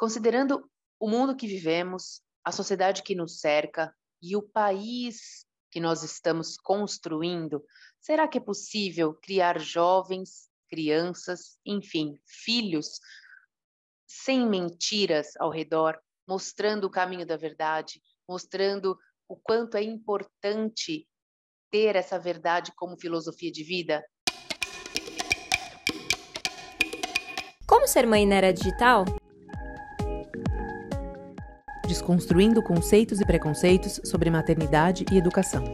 Considerando o mundo que vivemos, a sociedade que nos cerca e o país que nós estamos construindo, será que é possível criar jovens, crianças, enfim, filhos, sem mentiras ao redor, mostrando o caminho da verdade, mostrando o quanto é importante ter essa verdade como filosofia de vida? Como ser mãe na era digital? Desconstruindo conceitos e preconceitos sobre maternidade e educação.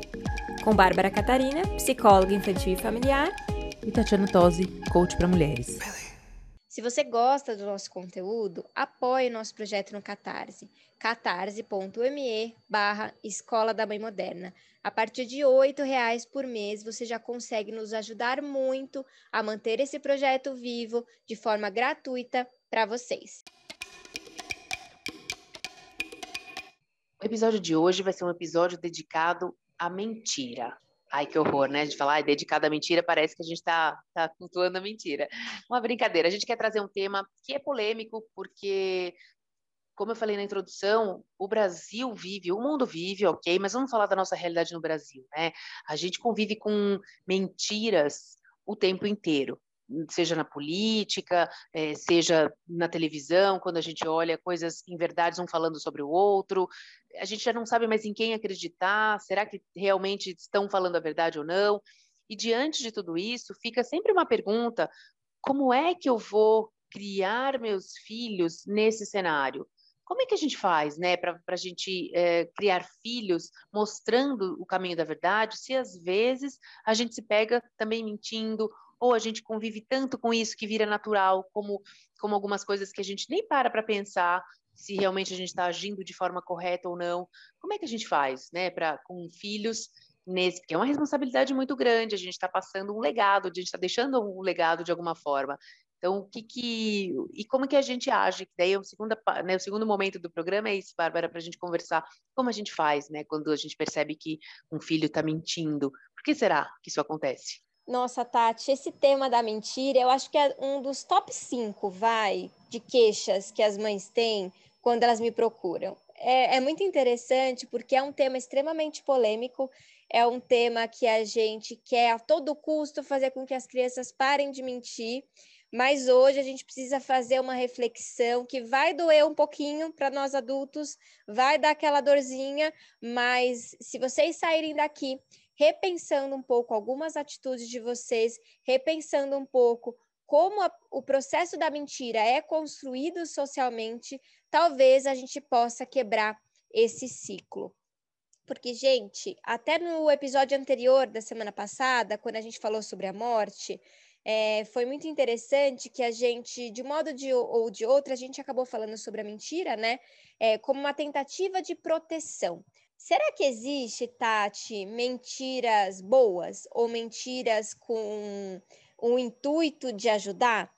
Com Bárbara Catarina, psicóloga infantil e familiar. E Tatiana Tosi, coach para mulheres. Se você gosta do nosso conteúdo, apoie nosso projeto no Catarse, catarse.me barra Escola da Mãe Moderna. A partir de R$ reais por mês, você já consegue nos ajudar muito a manter esse projeto vivo de forma gratuita para vocês. O episódio de hoje vai ser um episódio dedicado à mentira. Ai, que horror, né? De falar, ah, dedicado à mentira, parece que a gente está tá cultuando a mentira. Uma brincadeira. A gente quer trazer um tema que é polêmico, porque, como eu falei na introdução, o Brasil vive, o mundo vive, ok, mas vamos falar da nossa realidade no Brasil, né? A gente convive com mentiras o tempo inteiro seja na política, é, seja na televisão, quando a gente olha coisas em verdade um falando sobre o outro, a gente já não sabe mais em quem acreditar, será que realmente estão falando a verdade ou não? E diante de tudo isso, fica sempre uma pergunta: como é que eu vou criar meus filhos nesse cenário? Como é que a gente faz, né, para a gente é, criar filhos mostrando o caminho da verdade, se às vezes a gente se pega também mentindo ou a gente convive tanto com isso que vira natural, como, como algumas coisas que a gente nem para para pensar se realmente a gente está agindo de forma correta ou não. Como é que a gente faz, né, para com filhos nesse, porque é uma responsabilidade muito grande, a gente está passando um legado, a gente está deixando um legado de alguma forma. Então, o que que e como que a gente age? Daí é o segundo, né, o segundo momento do programa é isso, Bárbara, para a gente conversar como a gente faz, né, quando a gente percebe que um filho está mentindo. Por que será que isso acontece? Nossa, Tati, esse tema da mentira, eu acho que é um dos top 5, vai, de queixas que as mães têm quando elas me procuram. É, é, muito interessante porque é um tema extremamente polêmico, é um tema que a gente quer a todo custo fazer com que as crianças parem de mentir, mas hoje a gente precisa fazer uma reflexão que vai doer um pouquinho para nós adultos, vai dar aquela dorzinha, mas se vocês saírem daqui repensando um pouco algumas atitudes de vocês, repensando um pouco como a, o processo da mentira é construído socialmente, talvez a gente possa quebrar esse ciclo. Porque, gente, até no episódio anterior da semana passada, quando a gente falou sobre a morte, é, foi muito interessante que a gente, de um modo de, ou de outro, a gente acabou falando sobre a mentira, né? É, como uma tentativa de proteção. Será que existe, Tati, mentiras boas ou mentiras com o intuito de ajudar?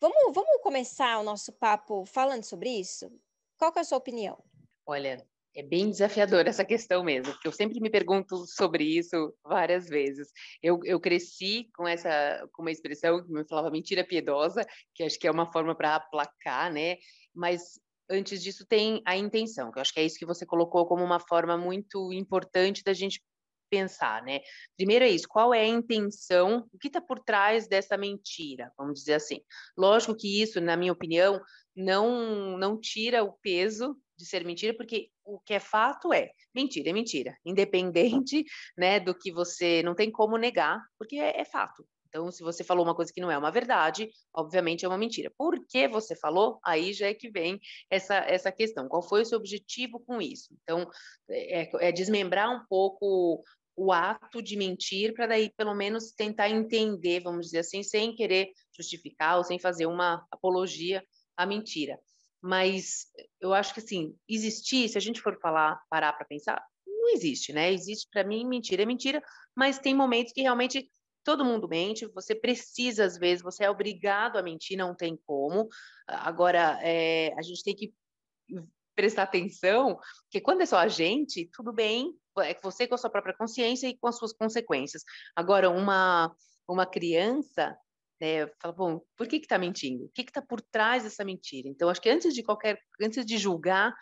Vamos, vamos começar o nosso papo falando sobre isso? Qual é a sua opinião? Olha, é bem desafiador essa questão mesmo, porque eu sempre me pergunto sobre isso várias vezes. Eu, eu cresci com essa com uma expressão que me falava mentira piedosa, que acho que é uma forma para aplacar, né? Mas antes disso tem a intenção, que eu acho que é isso que você colocou como uma forma muito importante da gente pensar, né? Primeiro é isso, qual é a intenção, o que está por trás dessa mentira, vamos dizer assim. Lógico que isso, na minha opinião, não não tira o peso de ser mentira, porque o que é fato é mentira, é mentira, independente, né, do que você não tem como negar, porque é, é fato. Então, se você falou uma coisa que não é uma verdade, obviamente é uma mentira. Por que você falou? Aí já é que vem essa, essa questão. Qual foi o seu objetivo com isso? Então, é, é desmembrar um pouco o ato de mentir para daí pelo menos tentar entender, vamos dizer assim, sem querer justificar ou sem fazer uma apologia à mentira. Mas eu acho que assim, existir, se a gente for falar, parar para pensar, não existe, né? Existe para mim mentira é mentira, mas tem momentos que realmente todo mundo mente, você precisa, às vezes, você é obrigado a mentir, não tem como. Agora, é, a gente tem que prestar atenção, porque quando é só a gente, tudo bem, é você com a sua própria consciência e com as suas consequências. Agora, uma, uma criança, né, fala, bom, por que que tá mentindo? O que que tá por trás dessa mentira? Então, acho que antes de qualquer, antes de julgar,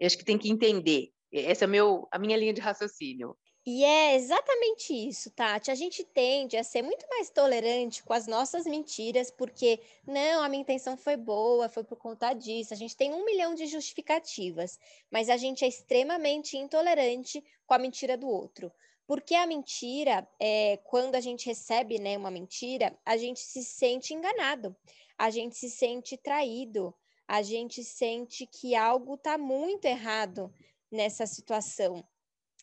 acho que tem que entender. Essa é meu, a minha linha de raciocínio. E é exatamente isso, Tati. A gente tende a ser muito mais tolerante com as nossas mentiras, porque não, a minha intenção foi boa, foi por conta disso. A gente tem um milhão de justificativas, mas a gente é extremamente intolerante com a mentira do outro. Porque a mentira, é, quando a gente recebe né, uma mentira, a gente se sente enganado, a gente se sente traído, a gente sente que algo está muito errado nessa situação.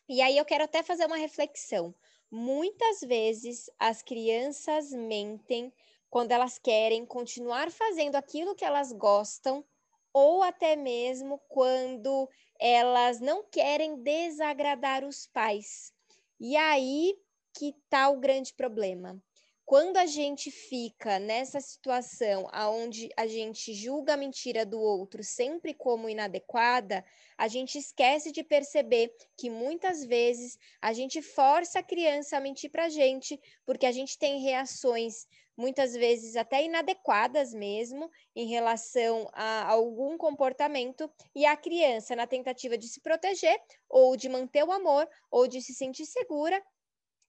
E aí eu quero até fazer uma reflexão. Muitas vezes as crianças mentem quando elas querem continuar fazendo aquilo que elas gostam, ou até mesmo quando elas não querem desagradar os pais. E aí que está o grande problema quando a gente fica nessa situação aonde a gente julga a mentira do outro sempre como inadequada, a gente esquece de perceber que muitas vezes a gente força a criança a mentir para a gente, porque a gente tem reações muitas vezes até inadequadas mesmo em relação a algum comportamento e a criança na tentativa de se proteger ou de manter o amor ou de se sentir segura,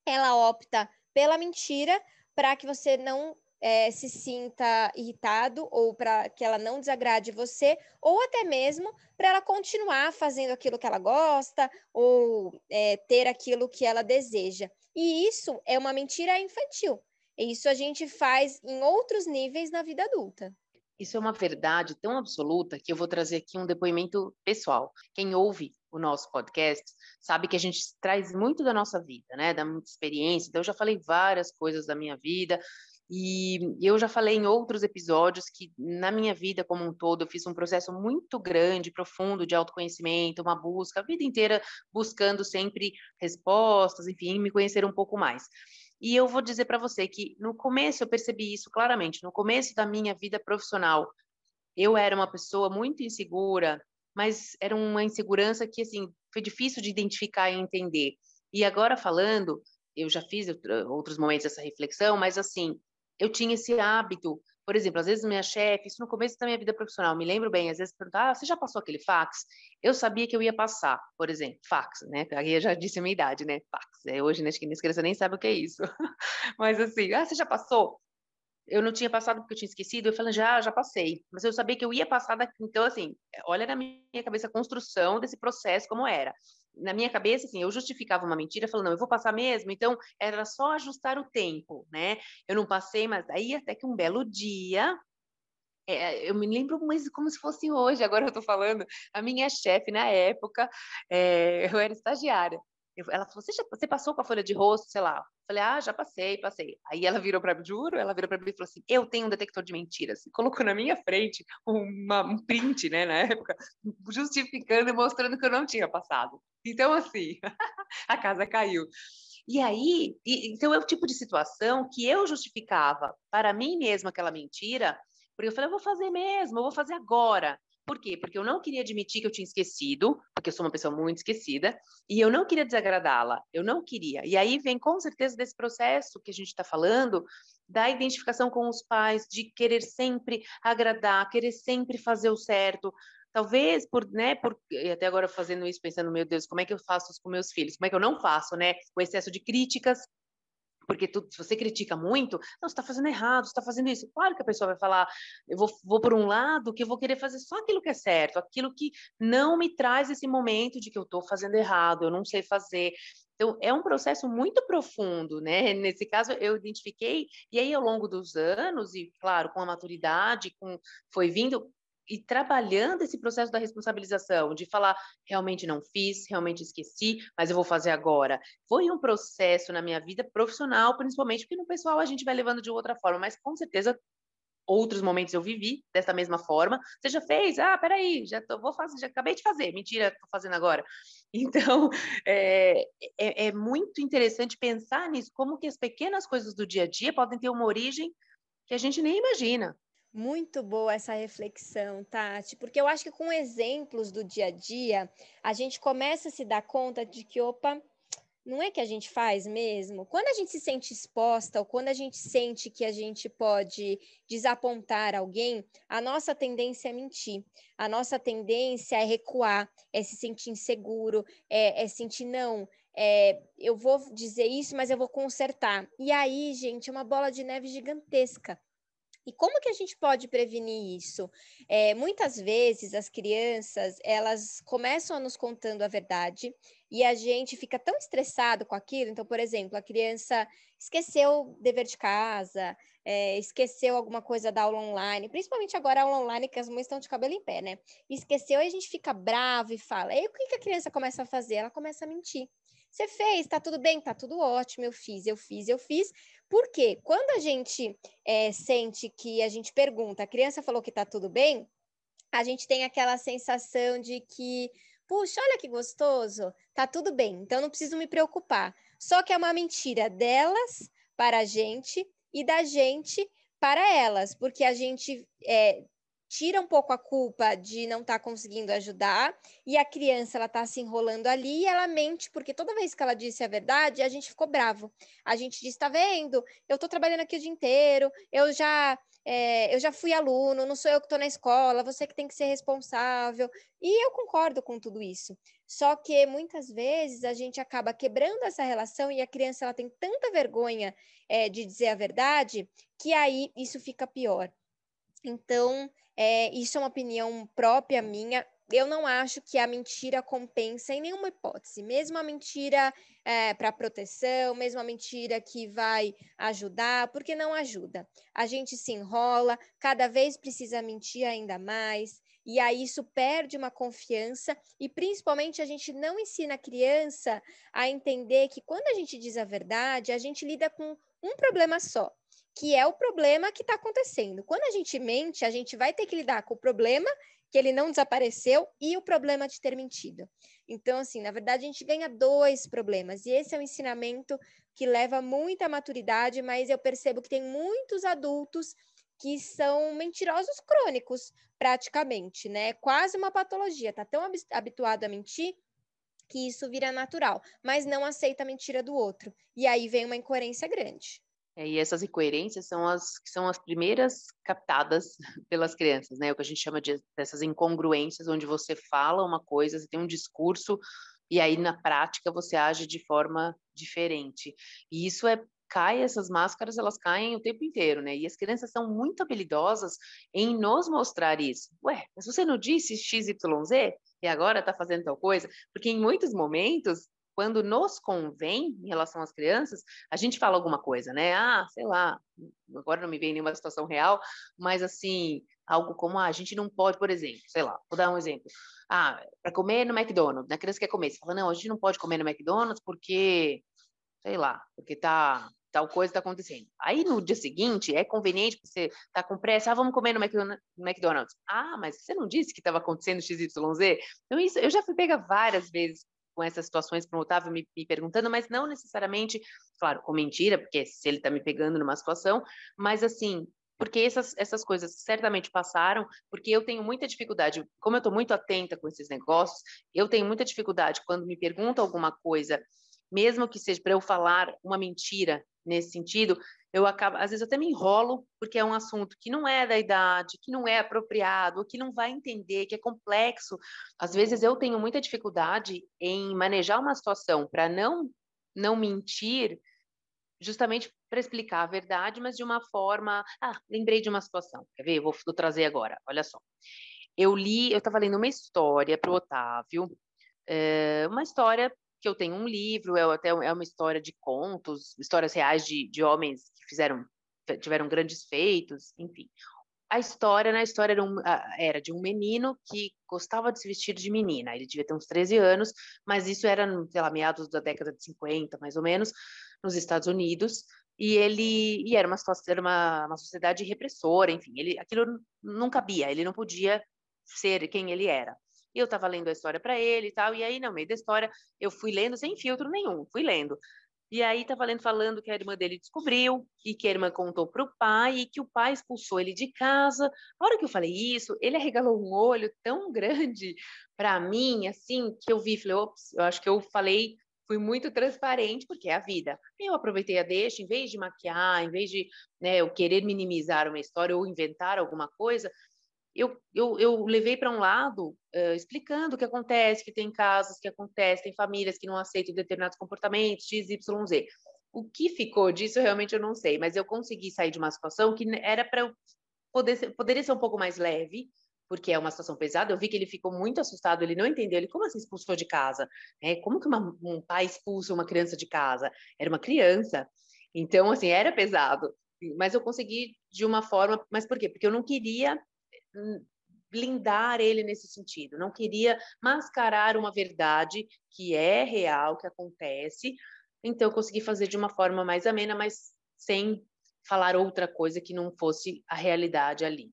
ela opta pela mentira para que você não é, se sinta irritado ou para que ela não desagrade você, ou até mesmo para ela continuar fazendo aquilo que ela gosta ou é, ter aquilo que ela deseja. E isso é uma mentira infantil. Isso a gente faz em outros níveis na vida adulta. Isso é uma verdade tão absoluta que eu vou trazer aqui um depoimento pessoal. Quem ouve o nosso podcast sabe que a gente traz muito da nossa vida, né? Da muita experiência. Então, eu já falei várias coisas da minha vida. E eu já falei em outros episódios que na minha vida como um todo eu fiz um processo muito grande, profundo de autoconhecimento, uma busca, a vida inteira buscando sempre respostas, enfim, me conhecer um pouco mais. E eu vou dizer para você que no começo eu percebi isso claramente. No começo da minha vida profissional, eu era uma pessoa muito insegura, mas era uma insegurança que assim foi difícil de identificar e entender. E agora falando, eu já fiz outros momentos dessa reflexão, mas assim, eu tinha esse hábito por exemplo, às vezes minha chefe, isso no começo da minha vida profissional, me lembro bem, às vezes perguntar, ah, você já passou aquele fax? Eu sabia que eu ia passar, por exemplo, fax, né? Aí eu já disse a minha idade, né? Fax. É, hoje, né, acho que minha criança nem sabe o que é isso. Mas assim, ah, você já passou? Eu não tinha passado porque eu tinha esquecido, eu falei, já, já passei. Mas eu sabia que eu ia passar daqui. Então, assim, olha na minha cabeça a construção desse processo como era na minha cabeça, assim, eu justificava uma mentira falando, não, eu vou passar mesmo, então era só ajustar o tempo, né? Eu não passei, mas aí até que um belo dia, é, eu me lembro como se fosse hoje, agora eu tô falando, a minha chefe na época, é, eu era estagiária, ela falou, você, já, você passou com a folha de rosto, sei lá? Falei, ah, já passei, passei. Aí ela virou para mim, juro, ela virou para mim e falou assim, eu tenho um detector de mentiras. E colocou na minha frente uma, um print, né, na época, justificando e mostrando que eu não tinha passado. Então, assim, a casa caiu. E aí, e, então é o tipo de situação que eu justificava para mim mesma aquela mentira, porque eu falei, eu vou fazer mesmo, eu vou fazer agora. Por quê? Porque eu não queria admitir que eu tinha esquecido, porque eu sou uma pessoa muito esquecida, e eu não queria desagradá-la, eu não queria. E aí vem com certeza desse processo que a gente está falando, da identificação com os pais, de querer sempre agradar, querer sempre fazer o certo. Talvez por, né, por, até agora fazendo isso, pensando, meu Deus, como é que eu faço isso com meus filhos? Como é que eu não faço, né? O excesso de críticas, porque tu, se você critica muito, não, você está fazendo errado, você está fazendo isso. Claro que a pessoa vai falar, eu vou, vou por um lado que eu vou querer fazer só aquilo que é certo, aquilo que não me traz esse momento de que eu estou fazendo errado, eu não sei fazer. Então, é um processo muito profundo, né? Nesse caso, eu identifiquei, e aí, ao longo dos anos, e claro, com a maturidade, com, foi vindo, e trabalhando esse processo da responsabilização, de falar, realmente não fiz, realmente esqueci, mas eu vou fazer agora. Foi um processo na minha vida profissional, principalmente porque no pessoal a gente vai levando de outra forma, mas com certeza outros momentos eu vivi dessa mesma forma. Você já fez? Ah, peraí, já tô, vou fazer, já acabei de fazer. Mentira, estou fazendo agora. Então, é, é, é muito interessante pensar nisso, como que as pequenas coisas do dia a dia podem ter uma origem que a gente nem imagina. Muito boa essa reflexão, Tati, porque eu acho que com exemplos do dia a dia, a gente começa a se dar conta de que, opa, não é que a gente faz mesmo? Quando a gente se sente exposta ou quando a gente sente que a gente pode desapontar alguém, a nossa tendência é mentir. A nossa tendência é recuar, é se sentir inseguro, é, é sentir não. É, eu vou dizer isso, mas eu vou consertar. E aí, gente, é uma bola de neve gigantesca. E como que a gente pode prevenir isso? É, muitas vezes as crianças elas começam a nos contando a verdade e a gente fica tão estressado com aquilo. Então, por exemplo, a criança esqueceu o dever de casa, é, esqueceu alguma coisa da aula online, principalmente agora a aula online que as mães estão de cabelo em pé, né? Esqueceu e a gente fica bravo e fala. E o que, que a criança começa a fazer? Ela começa a mentir. Você fez, tá tudo bem, tá tudo ótimo, eu fiz, eu fiz, eu fiz. Porque quando a gente é, sente que a gente pergunta, a criança falou que tá tudo bem, a gente tem aquela sensação de que, puxa, olha que gostoso, tá tudo bem, então não preciso me preocupar. Só que é uma mentira delas para a gente e da gente para elas, porque a gente é, tira um pouco a culpa de não estar tá conseguindo ajudar e a criança ela está se enrolando ali e ela mente porque toda vez que ela disse a verdade a gente ficou bravo. A gente disse está vendo? Eu estou trabalhando aqui o dia inteiro eu já é, eu já fui aluno não sou eu que estou na escola você que tem que ser responsável. E eu concordo com tudo isso. Só que muitas vezes a gente acaba quebrando essa relação e a criança ela tem tanta vergonha é, de dizer a verdade que aí isso fica pior então, é, isso é uma opinião própria minha. Eu não acho que a mentira compensa em nenhuma hipótese, mesmo a mentira é, para proteção, mesmo a mentira que vai ajudar, porque não ajuda. A gente se enrola, cada vez precisa mentir ainda mais, e aí isso perde uma confiança, e principalmente a gente não ensina a criança a entender que quando a gente diz a verdade, a gente lida com um problema só, que é o problema que está acontecendo. Quando a gente mente, a gente vai ter que lidar com o problema que ele não desapareceu e o problema de ter mentido. Então, assim, na verdade, a gente ganha dois problemas, e esse é um ensinamento que leva muita maturidade, mas eu percebo que tem muitos adultos que são mentirosos crônicos, praticamente, né? Quase uma patologia, tá tão habituado a mentir que isso vira natural, mas não aceita a mentira do outro. E aí vem uma incoerência grande. É, e essas incoerências são as são as primeiras captadas pelas crianças, né? O que a gente chama de dessas incongruências, onde você fala uma coisa, você tem um discurso e aí na prática você age de forma diferente. E isso é cai essas máscaras, elas caem o tempo inteiro, né? E as crianças são muito habilidosas em nos mostrar isso. Ué, mas você não disse XYZ e agora está fazendo tal coisa? Porque em muitos momentos quando nos convém em relação às crianças, a gente fala alguma coisa, né? Ah, sei lá, agora não me vem nenhuma situação real, mas assim, algo como ah, a gente não pode, por exemplo, sei lá, vou dar um exemplo. Ah, para comer no McDonald's, a criança quer comer, você fala, não, a gente não pode comer no McDonald's porque, sei lá, porque tá tal coisa está acontecendo. Aí no dia seguinte é conveniente você tá com pressa, ah, vamos comer no McDonald's. Ah, mas você não disse que estava acontecendo XYZ? Então isso eu já fui pega várias vezes com essas situações para o Otávio me, me, perguntando, mas não necessariamente, claro, com mentira, porque se ele está me pegando numa situação, mas assim, porque essas, essas coisas certamente passaram, porque eu tenho muita dificuldade, como eu estou muito atenta com esses negócios, eu tenho muita dificuldade quando me perguntam alguma coisa, mesmo que seja para eu falar uma mentira nesse sentido, eu acabo, às vezes até me enrolo, porque é um assunto que não é da idade, que não é apropriado, que não vai entender, que é complexo. Às vezes eu tenho muita dificuldade em manejar uma situação para não não mentir, justamente para explicar a verdade, mas de uma forma, ah, lembrei de uma situação. Quer ver? Eu vou, vou trazer agora. Olha só. Eu li, eu estava lendo uma história para o Otávio, é, uma história que eu tenho um livro, é até é uma história de contos, histórias reais de, de homens que fizeram tiveram grandes feitos, enfim. A história, na história era, um, era, de um menino que gostava de se vestir de menina. Ele devia ter uns 13 anos, mas isso era, sei lá, meados da década de 50, mais ou menos, nos Estados Unidos. E ele e era uma era uma, uma sociedade repressora, enfim, ele aquilo não cabia, ele não podia ser quem ele era. E eu estava lendo a história para ele e tal, e aí, no meio da história, eu fui lendo sem filtro nenhum, fui lendo. E aí estava lendo falando que a irmã dele descobriu e que a irmã contou para o pai e que o pai expulsou ele de casa. A hora que eu falei isso, ele arregalou um olho tão grande para mim, assim, que eu vi, falei, ops, eu acho que eu falei fui muito transparente, porque é a vida. Eu aproveitei a deixa, em vez de maquiar, em vez de né, eu querer minimizar uma história ou inventar alguma coisa, eu, eu, eu levei para um lado uh, explicando o que acontece, que tem casos que acontecem, tem famílias que não aceitam determinados comportamentos, X, Y, Z. O que ficou disso realmente eu não sei, mas eu consegui sair de uma situação que era para poder ser, poderia ser um pouco mais leve, porque é uma situação pesada. Eu vi que ele ficou muito assustado, ele não entendeu. Ele, como assim expulsou de casa? É, como que uma, um pai expulsa uma criança de casa? Era uma criança. Então, assim, era pesado. Mas eu consegui de uma forma. Mas por quê? Porque eu não queria blindar ele nesse sentido. Não queria mascarar uma verdade que é real, que acontece. Então, eu consegui fazer de uma forma mais amena, mas sem falar outra coisa que não fosse a realidade ali.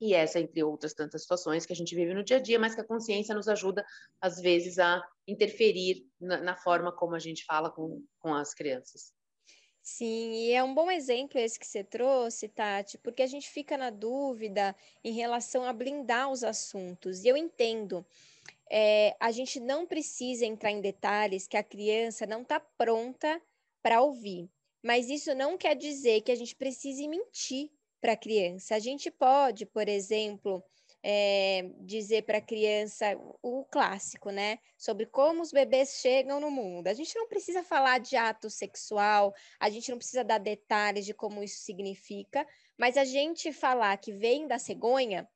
E essa, entre outras tantas situações que a gente vive no dia a dia, mas que a consciência nos ajuda, às vezes, a interferir na, na forma como a gente fala com, com as crianças. Sim, e é um bom exemplo esse que você trouxe, Tati, porque a gente fica na dúvida em relação a blindar os assuntos. E eu entendo, é, a gente não precisa entrar em detalhes que a criança não está pronta para ouvir. Mas isso não quer dizer que a gente precise mentir para a criança. A gente pode, por exemplo, é, dizer para a criança o clássico, né? Sobre como os bebês chegam no mundo. A gente não precisa falar de ato sexual, a gente não precisa dar detalhes de como isso significa, mas a gente falar que vem da cegonha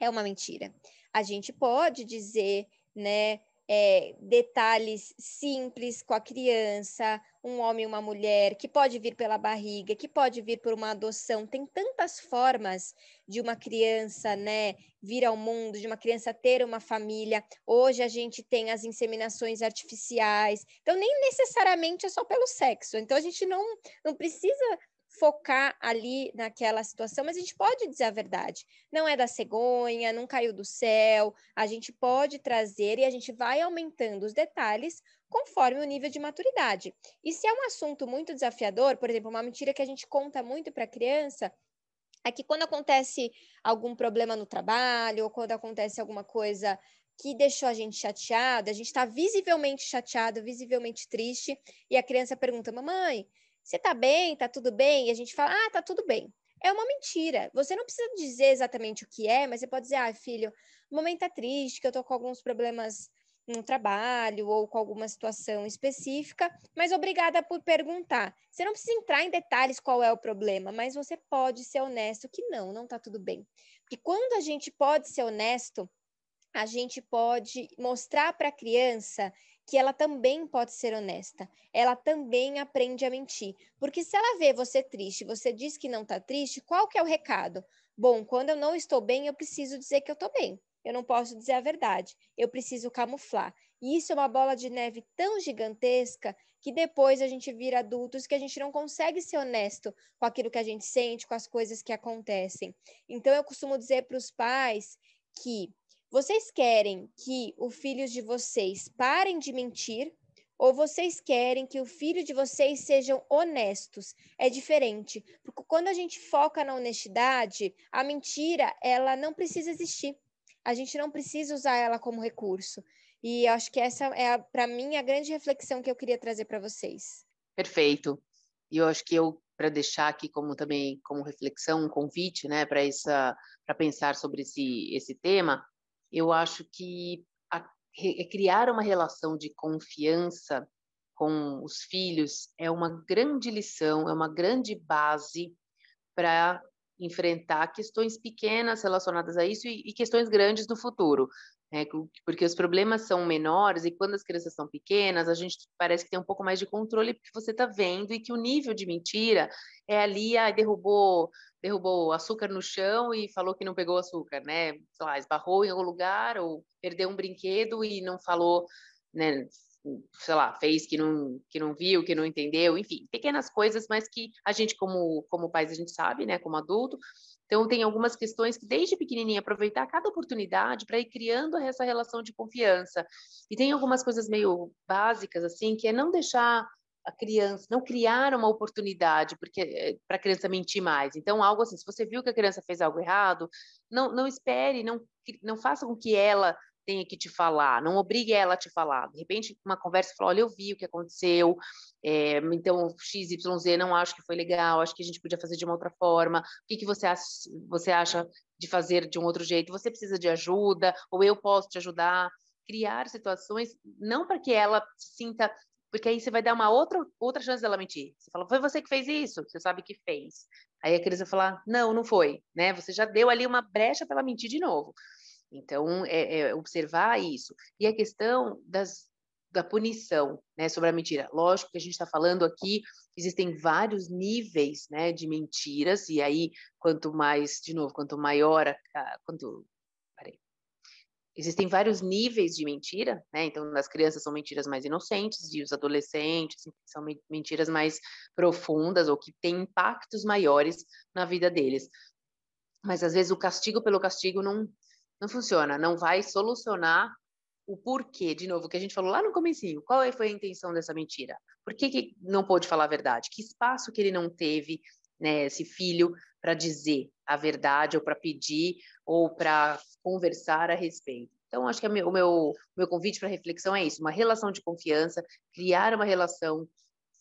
é uma mentira. A gente pode dizer, né? É, detalhes simples com a criança, um homem e uma mulher, que pode vir pela barriga, que pode vir por uma adoção. Tem tantas formas de uma criança, né, vir ao mundo, de uma criança ter uma família. Hoje a gente tem as inseminações artificiais. Então nem necessariamente é só pelo sexo. Então a gente não não precisa focar ali naquela situação, mas a gente pode dizer a verdade. Não é da cegonha, não caiu do céu. A gente pode trazer e a gente vai aumentando os detalhes conforme o nível de maturidade. E se é um assunto muito desafiador, por exemplo, uma mentira que a gente conta muito para a criança, é que quando acontece algum problema no trabalho ou quando acontece alguma coisa que deixou a gente chateada, a gente está visivelmente chateado, visivelmente triste, e a criança pergunta: Mamãe, você tá bem? Tá tudo bem? E a gente fala, ah, tá tudo bem. É uma mentira. Você não precisa dizer exatamente o que é, mas você pode dizer, ah, filho, o momento tá triste, que eu tô com alguns problemas no trabalho ou com alguma situação específica, mas obrigada por perguntar. Você não precisa entrar em detalhes qual é o problema, mas você pode ser honesto que não, não tá tudo bem. Porque quando a gente pode ser honesto, a gente pode mostrar para a criança que ela também pode ser honesta. Ela também aprende a mentir. Porque se ela vê você triste, você diz que não está triste, qual que é o recado? Bom, quando eu não estou bem, eu preciso dizer que eu estou bem. Eu não posso dizer a verdade. Eu preciso camuflar. E isso é uma bola de neve tão gigantesca que depois a gente vira adultos que a gente não consegue ser honesto com aquilo que a gente sente, com as coisas que acontecem. Então eu costumo dizer para os pais que vocês querem que os filhos de vocês parem de mentir ou vocês querem que o filho de vocês sejam honestos? É diferente, porque quando a gente foca na honestidade, a mentira, ela não precisa existir. A gente não precisa usar ela como recurso. E acho que essa é, para mim, a grande reflexão que eu queria trazer para vocês. Perfeito. E eu acho que eu, para deixar aqui como também como reflexão, um convite, né, para essa, para pensar sobre esse, esse tema, eu acho que a, re, criar uma relação de confiança com os filhos é uma grande lição, é uma grande base para enfrentar questões pequenas relacionadas a isso e, e questões grandes no futuro. É, porque os problemas são menores e quando as crianças são pequenas, a gente parece que tem um pouco mais de controle porque você está vendo e que o nível de mentira é ali, ah, derrubou, derrubou açúcar no chão e falou que não pegou açúcar, né? Sei lá, esbarrou em algum lugar ou perdeu um brinquedo e não falou, né? Sei lá, fez que não, que não viu, que não entendeu, enfim, pequenas coisas, mas que a gente, como, como pais, a gente sabe, né, como adulto, então, tem algumas questões que, desde pequenininha, aproveitar cada oportunidade para ir criando essa relação de confiança. E tem algumas coisas meio básicas, assim, que é não deixar a criança, não criar uma oportunidade porque eh, para a criança mentir mais. Então, algo assim, se você viu que a criança fez algo errado, não, não espere, não, não faça com que ela tenha que te falar, não obrigue ela a te falar. De repente, uma conversa fala: olha, eu vi o que aconteceu, é, então XYZ não acho que foi legal, acho que a gente podia fazer de uma outra forma. O que, que você, acha, você acha de fazer de um outro jeito? Você precisa de ajuda, ou eu posso te ajudar? Criar situações, não para que ela se sinta porque aí você vai dar uma outra, outra chance dela mentir. Você fala, foi você que fez isso? Você sabe que fez. Aí a criança vai falar, não, não foi, né? Você já deu ali uma brecha para ela mentir de novo. Então, é, é observar isso. E a questão das, da punição, né, sobre a mentira. Lógico que a gente está falando aqui, existem vários níveis, né, de mentiras, e aí, quanto mais, de novo, quanto maior, a, quanto existem vários níveis de mentira, né? Então, as crianças são mentiras mais inocentes e os adolescentes são mentiras mais profundas ou que têm impactos maiores na vida deles. Mas às vezes o castigo pelo castigo não não funciona, não vai solucionar o porquê, de novo, que a gente falou lá no comecinho, qual é, foi a intenção dessa mentira? Por que, que não pôde falar a verdade? Que espaço que ele não teve, né, esse filho, para dizer a verdade ou para pedir ou para conversar a respeito. Então, acho que o meu, meu convite para reflexão é isso: uma relação de confiança, criar uma relação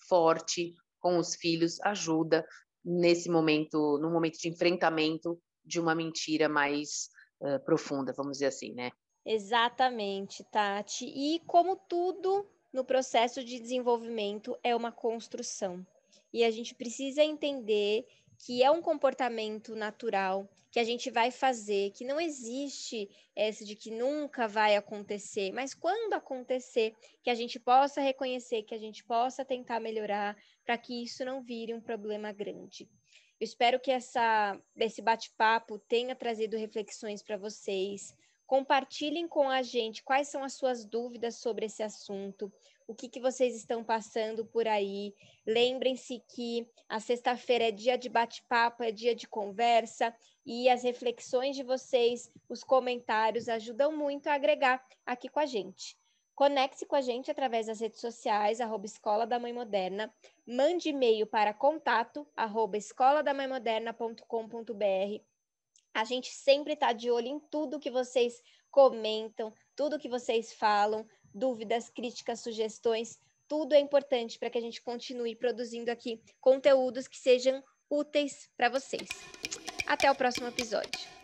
forte com os filhos ajuda nesse momento, no momento de enfrentamento de uma mentira mais uh, profunda, vamos dizer assim, né? Exatamente, Tati. E como tudo no processo de desenvolvimento é uma construção. E a gente precisa entender que é um comportamento natural, que a gente vai fazer, que não existe esse de que nunca vai acontecer, mas quando acontecer, que a gente possa reconhecer, que a gente possa tentar melhorar, para que isso não vire um problema grande. Eu espero que essa, esse bate-papo tenha trazido reflexões para vocês. Compartilhem com a gente quais são as suas dúvidas sobre esse assunto, o que, que vocês estão passando por aí. Lembrem-se que a sexta-feira é dia de bate-papo, é dia de conversa, e as reflexões de vocês, os comentários ajudam muito a agregar aqui com a gente. Conecte-se com a gente através das redes sociais, arroba Escola da Mãe Moderna. Mande e-mail para contato, arroba escoladamãemoderna.com.br. A gente sempre está de olho em tudo que vocês comentam, tudo que vocês falam dúvidas, críticas, sugestões, tudo é importante para que a gente continue produzindo aqui conteúdos que sejam úteis para vocês. Até o próximo episódio.